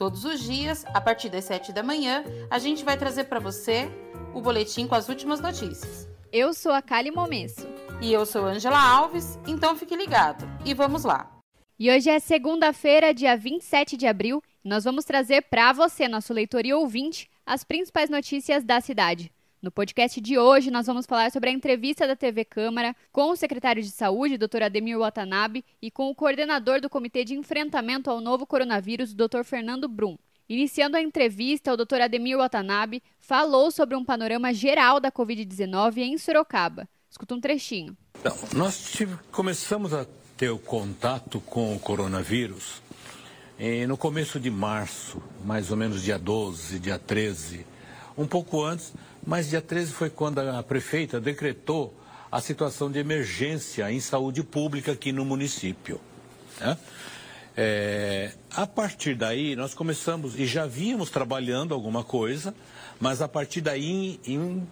Todos os dias, a partir das 7 da manhã, a gente vai trazer para você o boletim com as últimas notícias. Eu sou a Kali Momesso. E eu sou Angela Alves, então fique ligado. E vamos lá. E hoje é segunda-feira, dia 27 de abril, e nós vamos trazer para você, nosso leitor e ouvinte, as principais notícias da cidade. No podcast de hoje, nós vamos falar sobre a entrevista da TV Câmara com o secretário de Saúde, Dr. Ademir Watanabe, e com o coordenador do Comitê de Enfrentamento ao Novo Coronavírus, Dr. Fernando Brum. Iniciando a entrevista, o Dr. Ademir Watanabe falou sobre um panorama geral da Covid-19 em Sorocaba. Escuta um trechinho. Não, nós tive, começamos a ter o contato com o coronavírus eh, no começo de março, mais ou menos dia 12, dia 13, um pouco antes mas dia 13 foi quando a prefeita decretou a situação de emergência em saúde pública aqui no município. Né? É, a partir daí, nós começamos, e já vínhamos trabalhando alguma coisa, mas a partir daí in,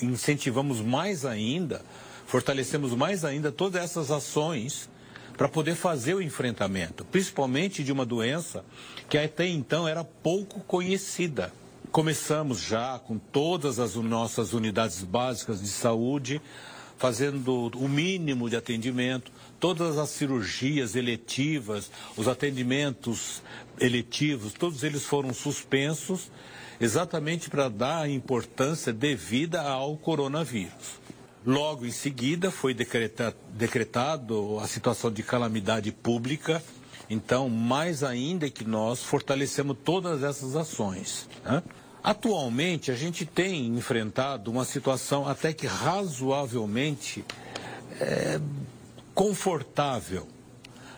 incentivamos mais ainda, fortalecemos mais ainda todas essas ações para poder fazer o enfrentamento, principalmente de uma doença que até então era pouco conhecida. Começamos já com todas as nossas unidades básicas de saúde, fazendo o mínimo de atendimento, todas as cirurgias eletivas, os atendimentos eletivos, todos eles foram suspensos, exatamente para dar a importância devida ao coronavírus. Logo em seguida foi decretado, decretado a situação de calamidade pública então, mais ainda que nós fortalecemos todas essas ações. Né? Atualmente, a gente tem enfrentado uma situação até que razoavelmente é, confortável.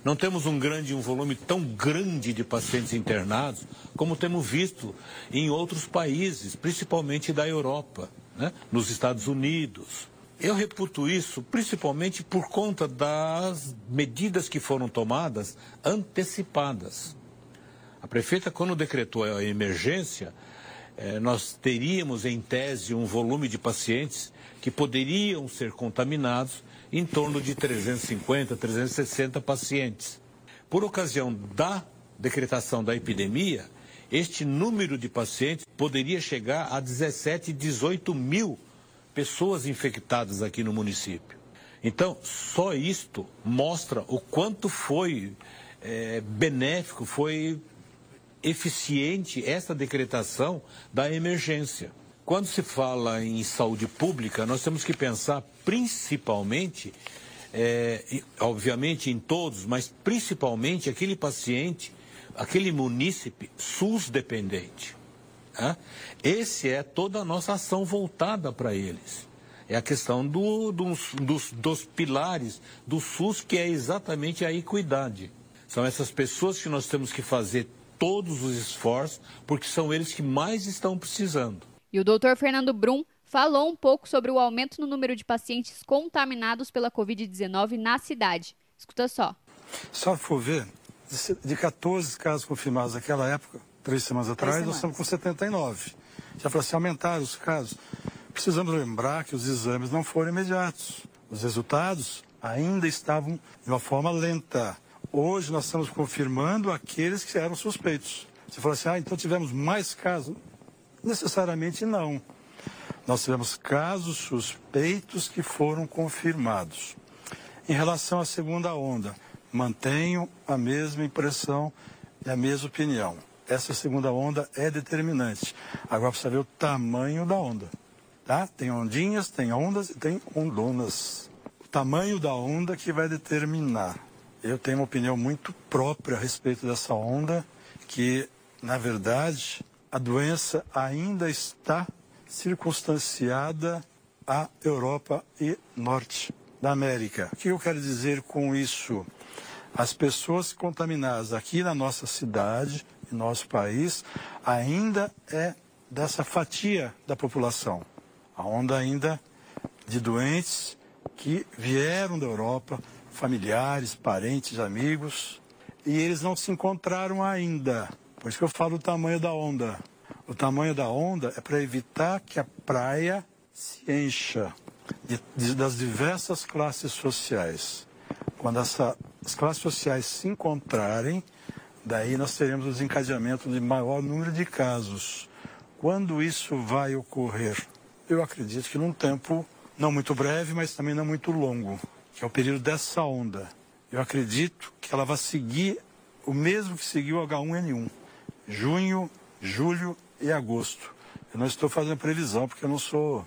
Não temos um grande, um volume tão grande de pacientes internados como temos visto em outros países, principalmente da Europa, né? nos Estados Unidos. Eu reputo isso principalmente por conta das medidas que foram tomadas antecipadas. A prefeita, quando decretou a emergência, eh, nós teríamos, em tese, um volume de pacientes que poderiam ser contaminados em torno de 350, 360 pacientes. Por ocasião da decretação da epidemia, este número de pacientes poderia chegar a 17, 18 mil pessoas infectadas aqui no município. Então, só isto mostra o quanto foi é, benéfico, foi eficiente essa decretação da emergência. Quando se fala em saúde pública, nós temos que pensar principalmente, é, obviamente em todos, mas principalmente aquele paciente, aquele munícipe SUS dependente. Né? Esse é toda a nossa ação voltada para eles. É a questão do, dos, dos, dos pilares do SUS, que é exatamente a equidade. São essas pessoas que nós temos que fazer todos os esforços, porque são eles que mais estão precisando. E o doutor Fernando Brum falou um pouco sobre o aumento no número de pacientes contaminados pela Covid-19 na cidade. Escuta só. Só for ver, de 14 casos confirmados naquela época, três semanas atrás, três semanas. nós estamos com 79. Já falou assim, aumentaram os casos. Precisamos lembrar que os exames não foram imediatos. Os resultados ainda estavam de uma forma lenta. Hoje nós estamos confirmando aqueles que eram suspeitos. Você falou assim, ah, então tivemos mais casos? Necessariamente não. Nós tivemos casos suspeitos que foram confirmados. Em relação à segunda onda, mantenho a mesma impressão e a mesma opinião. Essa segunda onda é determinante. Agora precisa ver o tamanho da onda. Tá? Tem ondinhas, tem ondas e tem ondonas. O tamanho da onda que vai determinar eu tenho uma opinião muito própria a respeito dessa onda, que, na verdade, a doença ainda está circunstanciada à Europa e Norte da América. O que eu quero dizer com isso? As pessoas contaminadas aqui na nossa cidade, em nosso país, ainda é dessa fatia da população. A onda ainda de doentes que vieram da Europa, familiares, parentes, amigos, e eles não se encontraram ainda. Por isso que eu falo o tamanho da onda. O tamanho da onda é para evitar que a praia se encha de, de, das diversas classes sociais. Quando essa, as classes sociais se encontrarem, daí nós teremos o desencadeamento de maior número de casos. Quando isso vai ocorrer? Eu acredito que num tempo não muito breve, mas também não muito longo, que é o período dessa onda. Eu acredito que ela vai seguir o mesmo que seguiu o H1N1, junho, julho e agosto. Eu não estou fazendo previsão, porque eu não sou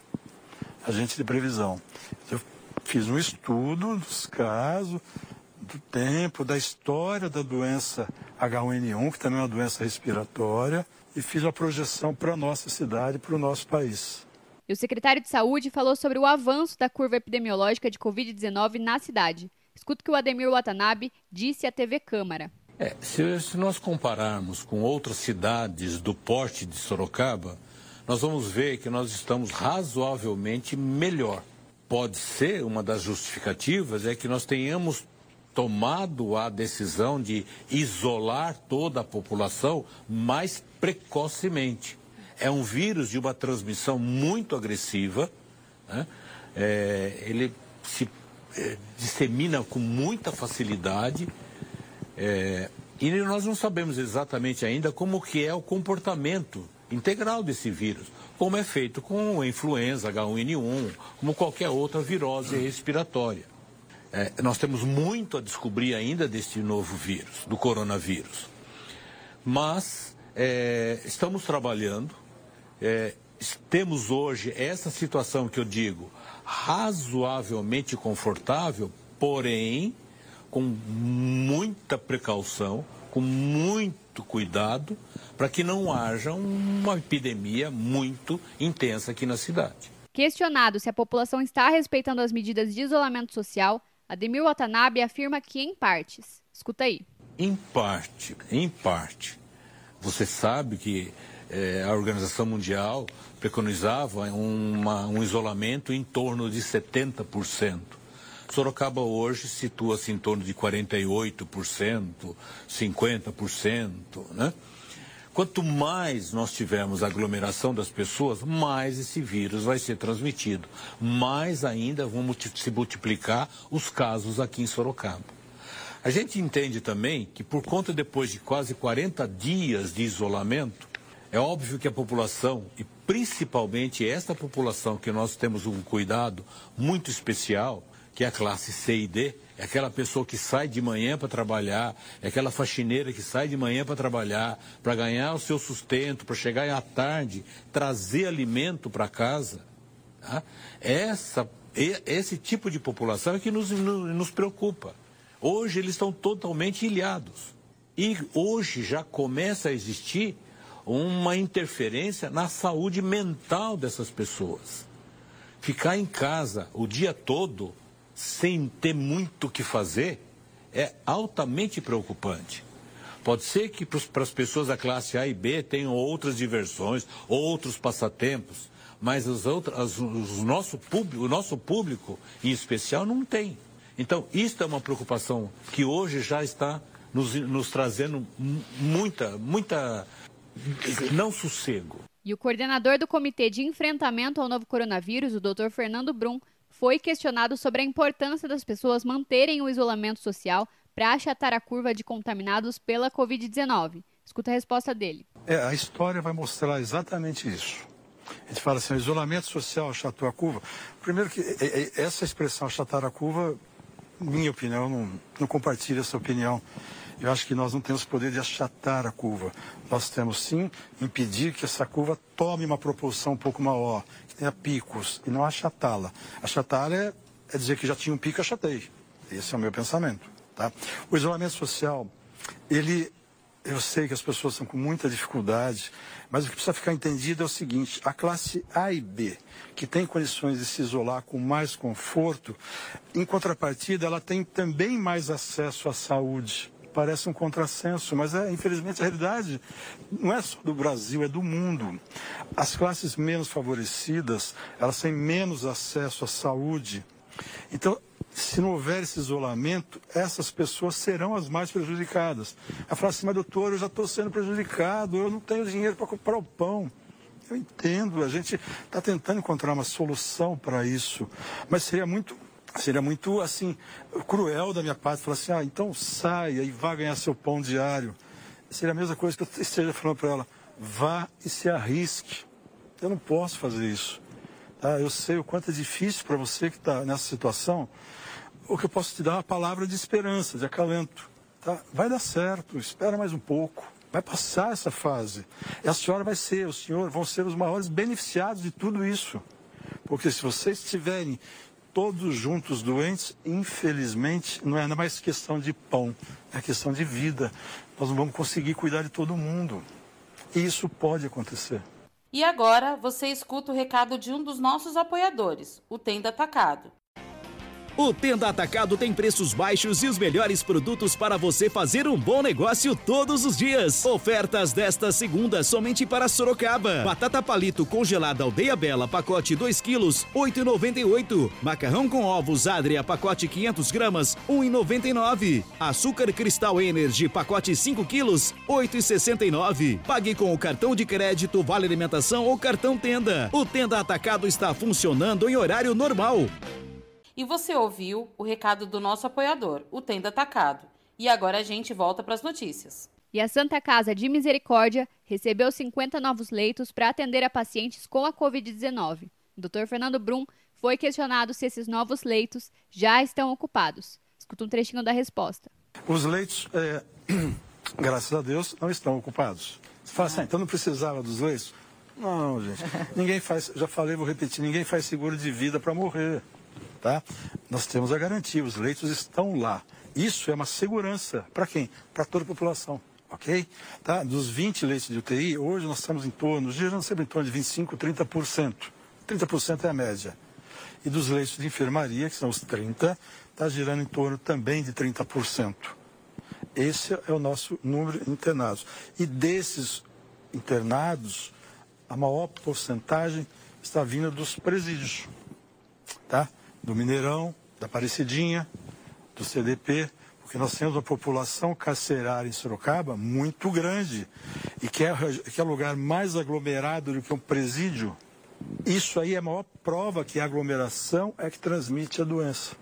agente de previsão. Eu fiz um estudo dos casos, do tempo, da história da doença H1N1, que também é uma doença respiratória, e fiz uma projeção para a nossa cidade, para o nosso país. E o secretário de Saúde falou sobre o avanço da curva epidemiológica de Covid-19 na cidade. Escuta o que o Ademir Watanabe disse à TV Câmara. É, se, se nós compararmos com outras cidades do porte de Sorocaba, nós vamos ver que nós estamos razoavelmente melhor. Pode ser uma das justificativas é que nós tenhamos tomado a decisão de isolar toda a população mais precocemente é um vírus de uma transmissão muito agressiva, né? é, ele se é, dissemina com muita facilidade é, e nós não sabemos exatamente ainda como que é o comportamento integral desse vírus, como é feito com a influenza H1N1, como qualquer outra virose respiratória. É, nós temos muito a descobrir ainda deste novo vírus, do coronavírus. Mas é, estamos trabalhando, é, temos hoje essa situação que eu digo razoavelmente confortável, porém com muita precaução, com muito cuidado, para que não haja uma epidemia muito intensa aqui na cidade. Questionado se a população está respeitando as medidas de isolamento social, Ademir Watanabe afirma que em partes. Escuta aí. Em parte, em parte. Você sabe que é, a Organização Mundial preconizava uma, um isolamento em torno de 70%. Sorocaba hoje situa-se em torno de 48%, 50%, né? Quanto mais nós tivermos aglomeração das pessoas, mais esse vírus vai ser transmitido. Mais ainda vão se multiplicar os casos aqui em Sorocaba. A gente entende também que por conta depois de quase 40 dias de isolamento, é óbvio que a população, e principalmente esta população que nós temos um cuidado muito especial, que é a classe C e D, é aquela pessoa que sai de manhã para trabalhar, é aquela faxineira que sai de manhã para trabalhar, para ganhar o seu sustento, para chegar à tarde, trazer alimento para casa. Tá? Essa, esse tipo de população é que nos, nos preocupa. Hoje eles estão totalmente ilhados. E hoje já começa a existir uma interferência na saúde mental dessas pessoas. Ficar em casa o dia todo sem ter muito o que fazer é altamente preocupante. Pode ser que para as pessoas da classe A e B tenham outras diversões, outros passatempos, mas os outros, as, os nosso público, o nosso público, em especial, não tem. Então, isso é uma preocupação que hoje já está nos, nos trazendo muita, muita não sossego. E o coordenador do Comitê de Enfrentamento ao Novo Coronavírus, o Dr. Fernando Brum, foi questionado sobre a importância das pessoas manterem o isolamento social para achatar a curva de contaminados pela Covid-19. Escuta a resposta dele. É, a história vai mostrar exatamente isso. A gente fala assim, o isolamento social achatou a curva. Primeiro que essa expressão achatar a curva, minha opinião, não, não compartilho essa opinião. Eu acho que nós não temos poder de achatar a curva. Nós temos sim impedir que essa curva tome uma proporção um pouco maior, que tenha picos, e não achatá-la. Achatá-la é, é dizer que já tinha um pico, achatei. Esse é o meu pensamento. Tá? O isolamento social, ele, eu sei que as pessoas estão com muita dificuldade, mas o que precisa ficar entendido é o seguinte: a classe A e B, que tem condições de se isolar com mais conforto, em contrapartida, ela tem também mais acesso à saúde parece um contrassenso, mas é, infelizmente, a realidade não é só do Brasil, é do mundo. As classes menos favorecidas, elas têm menos acesso à saúde. Então, se não houver esse isolamento, essas pessoas serão as mais prejudicadas. A falar assim, mas doutor, eu já estou sendo prejudicado, eu não tenho dinheiro para comprar o pão. Eu entendo, a gente está tentando encontrar uma solução para isso, mas seria muito seria muito assim cruel da minha parte falar assim, ah, então saia e vá ganhar seu pão diário. Seria a mesma coisa que eu esteja falando para ela, vá e se arrisque. Eu não posso fazer isso. Tá? Eu sei o quanto é difícil para você que está nessa situação. O que eu posso te dar é uma palavra de esperança, de acalento. Tá? Vai dar certo, espera mais um pouco. Vai passar essa fase. E a senhora vai ser, o senhor vão ser os maiores beneficiados de tudo isso. Porque se vocês estiverem todos juntos doentes, infelizmente, não é mais questão de pão, é questão de vida. Nós não vamos conseguir cuidar de todo mundo. E isso pode acontecer. E agora você escuta o recado de um dos nossos apoiadores, o Tenda Atacado. O Tenda Atacado tem preços baixos e os melhores produtos para você fazer um bom negócio todos os dias. Ofertas desta segunda somente para Sorocaba. Batata palito congelada Aldeia Bela, pacote 2 quilos, 8,98. Macarrão com ovos Adria, pacote 500 gramas, 1,99. Açúcar Cristal Energy, pacote 5 quilos, 8,69. Pague com o cartão de crédito, vale alimentação ou cartão Tenda. O Tenda Atacado está funcionando em horário normal. E você ouviu o recado do nosso apoiador, o Tenda Atacado. E agora a gente volta para as notícias. E a Santa Casa de Misericórdia recebeu 50 novos leitos para atender a pacientes com a Covid-19. O Dr. Fernando Brum foi questionado se esses novos leitos já estão ocupados. Escuta um trechinho da resposta. Os leitos, é, graças a Deus, não estão ocupados. Você fala assim, ah, então não precisava dos leitos? Não, gente. Ninguém faz, já falei, vou repetir, ninguém faz seguro de vida para morrer tá? Nós temos a garantia, os leitos estão lá. Isso é uma segurança para quem? Para toda a população, ok? Tá? Dos 20 leitos de UTI, hoje nós estamos em torno, girando sempre em torno de 25, 30%. 30% é a média. E dos leitos de enfermaria, que são os 30, está girando em torno também de 30%. Esse é o nosso número de internados. E desses internados, a maior porcentagem está vindo dos presídios, tá? Do Mineirão, da Aparecidinha, do CDP, porque nós temos uma população carcerária em Sorocaba muito grande e que é, que é lugar mais aglomerado do que um presídio. Isso aí é a maior prova que a aglomeração é que transmite a doença.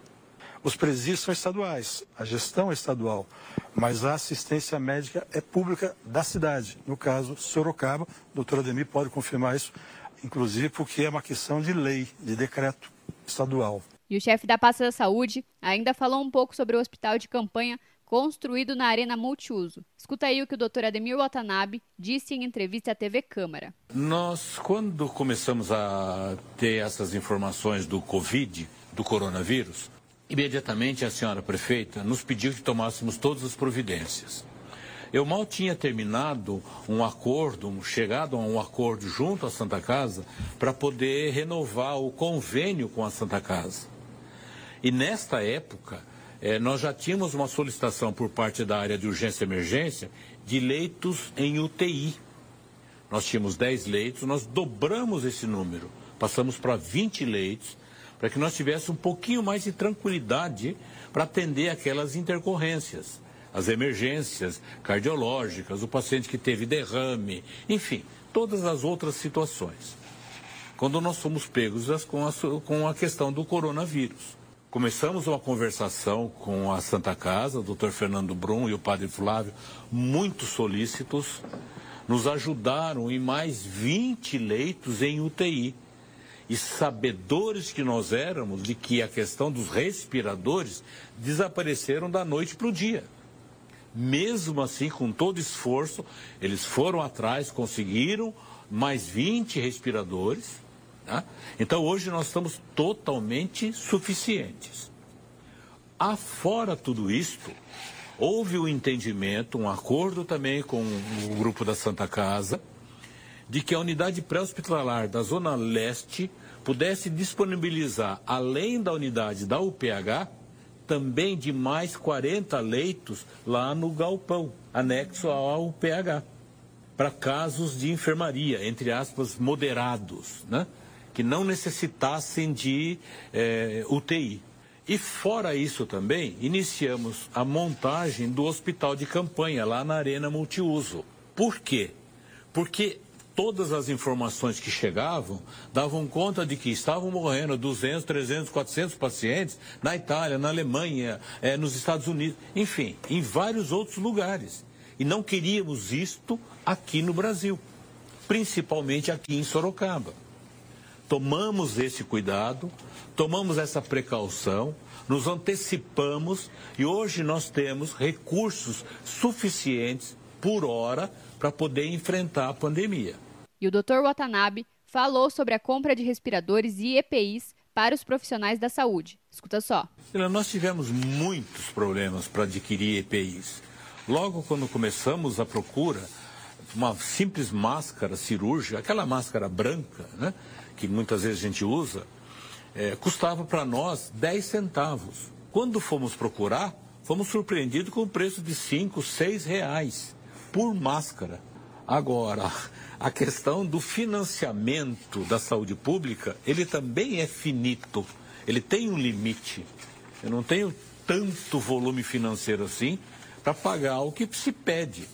Os presídios são estaduais, a gestão é estadual, mas a assistência médica é pública da cidade. No caso, Sorocaba, o doutor Ademir pode confirmar isso, inclusive porque é uma questão de lei, de decreto estadual. E o chefe da pasta da saúde ainda falou um pouco sobre o hospital de campanha construído na Arena Multiuso. Escuta aí o que o Dr. Ademir Watanabe disse em entrevista à TV Câmara. Nós, quando começamos a ter essas informações do Covid, do coronavírus, imediatamente a senhora prefeita nos pediu que tomássemos todas as providências. Eu mal tinha terminado um acordo, um, chegado a um acordo junto à Santa Casa para poder renovar o convênio com a Santa Casa. E nesta época, eh, nós já tínhamos uma solicitação por parte da área de urgência e emergência de leitos em UTI. Nós tínhamos 10 leitos, nós dobramos esse número, passamos para 20 leitos, para que nós tivéssemos um pouquinho mais de tranquilidade para atender aquelas intercorrências, as emergências cardiológicas, o paciente que teve derrame, enfim, todas as outras situações. Quando nós fomos pegos com a, com a questão do coronavírus. Começamos uma conversação com a Santa Casa, o doutor Fernando Brum e o padre Flávio, muito solícitos, nos ajudaram em mais 20 leitos em UTI. E sabedores que nós éramos de que a questão dos respiradores desapareceram da noite para o dia. Mesmo assim, com todo esforço, eles foram atrás, conseguiram mais 20 respiradores Tá? Então hoje nós estamos totalmente suficientes. Afora tudo isto, houve um entendimento, um acordo também com o grupo da Santa Casa, de que a unidade pré-hospitalar da Zona Leste pudesse disponibilizar, além da unidade da UPH, também de mais 40 leitos lá no galpão, anexo ao PH, para casos de enfermaria, entre aspas, moderados, né? Que não necessitassem de eh, UTI. E fora isso também, iniciamos a montagem do hospital de campanha lá na Arena Multiuso. Por quê? Porque todas as informações que chegavam davam conta de que estavam morrendo 200, 300, 400 pacientes na Itália, na Alemanha, é, nos Estados Unidos, enfim, em vários outros lugares. E não queríamos isto aqui no Brasil, principalmente aqui em Sorocaba. Tomamos esse cuidado, tomamos essa precaução, nos antecipamos e hoje nós temos recursos suficientes por hora para poder enfrentar a pandemia. E o Dr. Watanabe falou sobre a compra de respiradores e EPIs para os profissionais da saúde. Escuta só. Nós tivemos muitos problemas para adquirir EPIs. Logo quando começamos a procura, uma simples máscara cirúrgica, aquela máscara branca, né, que muitas vezes a gente usa, é, custava para nós 10 centavos. Quando fomos procurar, fomos surpreendidos com o preço de 5, 6 reais por máscara. Agora, a questão do financiamento da saúde pública, ele também é finito, ele tem um limite. Eu não tenho tanto volume financeiro assim para pagar o que se pede.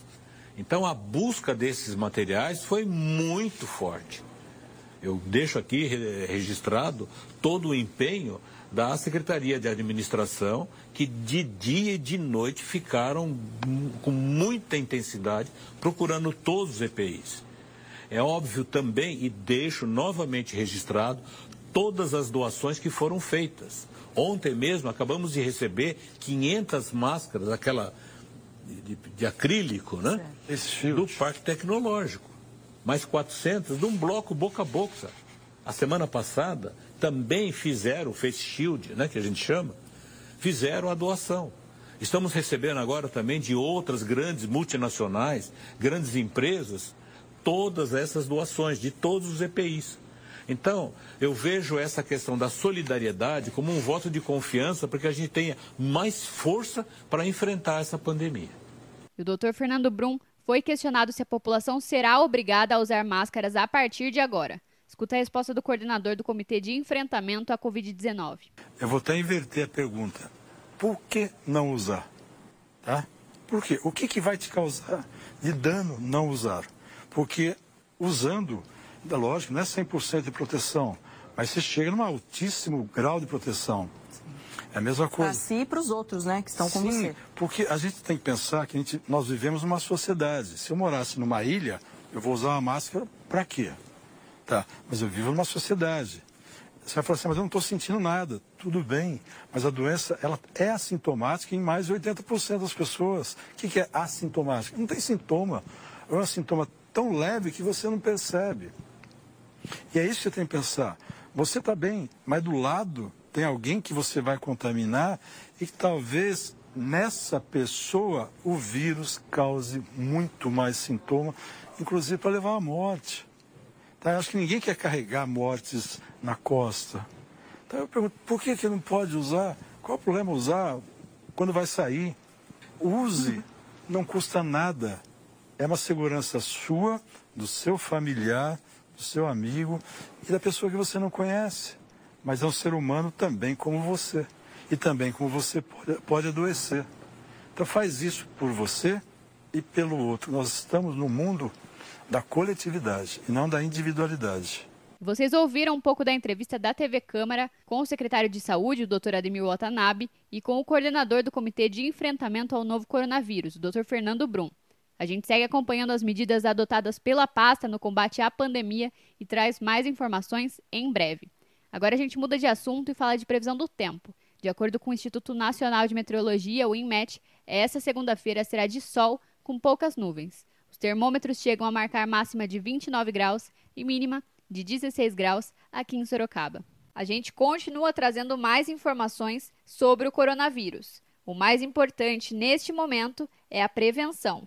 Então a busca desses materiais foi muito forte. Eu deixo aqui registrado todo o empenho da Secretaria de Administração, que de dia e de noite ficaram com muita intensidade procurando todos os EPIs. É óbvio também, e deixo novamente registrado, todas as doações que foram feitas. Ontem mesmo acabamos de receber 500 máscaras, aquela de, de acrílico, né? Do Parque Tecnológico. Mais 400 de um bloco boca a boca. A semana passada também fizeram o Face Shield, né, que a gente chama, fizeram a doação. Estamos recebendo agora também de outras grandes multinacionais, grandes empresas, todas essas doações, de todos os EPIs. Então, eu vejo essa questão da solidariedade como um voto de confiança para que a gente tenha mais força para enfrentar essa pandemia. o doutor Fernando Brum foi questionado se a população será obrigada a usar máscaras a partir de agora. Escuta a resposta do coordenador do Comitê de Enfrentamento à Covid-19. Eu vou até inverter a pergunta. Por que não usar? Tá? Por quê? O que, que vai te causar de dano não usar? Porque usando, é lógico, não é 100% de proteção, mas você chega num altíssimo grau de proteção. É a mesma coisa. Para si e para os outros, né, que estão Sim, com você. porque a gente tem que pensar que a gente, nós vivemos numa sociedade. Se eu morasse numa ilha, eu vou usar uma máscara para quê? Tá, mas eu vivo numa sociedade. Você vai falar assim, mas eu não estou sentindo nada. Tudo bem, mas a doença ela é assintomática em mais de 80% das pessoas. O que, que é assintomática? Não tem sintoma. É um sintoma tão leve que você não percebe. E é isso que você tem que pensar. Você está bem, mas do lado tem alguém que você vai contaminar e que talvez nessa pessoa o vírus cause muito mais sintoma, inclusive para levar à morte. Tá? Eu acho que ninguém quer carregar mortes na costa. Então eu pergunto, por que, que não pode usar? Qual o problema usar quando vai sair? Use, não custa nada. É uma segurança sua, do seu familiar, do seu amigo e da pessoa que você não conhece. Mas é um ser humano também como você. E também como você pode, pode adoecer. Então faz isso por você e pelo outro. Nós estamos no mundo da coletividade e não da individualidade. Vocês ouviram um pouco da entrevista da TV Câmara com o secretário de Saúde, o Dr. Ademir Watanabe, e com o coordenador do Comitê de Enfrentamento ao Novo Coronavírus, o Dr. Fernando Brum. A gente segue acompanhando as medidas adotadas pela pasta no combate à pandemia e traz mais informações em breve. Agora a gente muda de assunto e fala de previsão do tempo. De acordo com o Instituto Nacional de Meteorologia, o INMET, essa segunda-feira será de sol com poucas nuvens. Os termômetros chegam a marcar máxima de 29 graus e mínima de 16 graus aqui em Sorocaba. A gente continua trazendo mais informações sobre o coronavírus. O mais importante neste momento é a prevenção.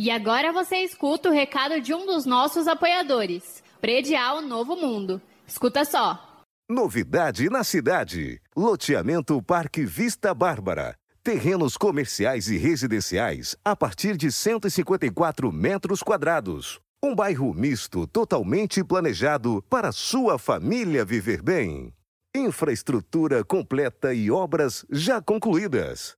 E agora você escuta o recado de um dos nossos apoiadores, Predial Novo Mundo. Escuta só. Novidade na cidade. Loteamento Parque Vista Bárbara. Terrenos comerciais e residenciais a partir de 154 metros quadrados. Um bairro misto totalmente planejado para sua família viver bem. Infraestrutura completa e obras já concluídas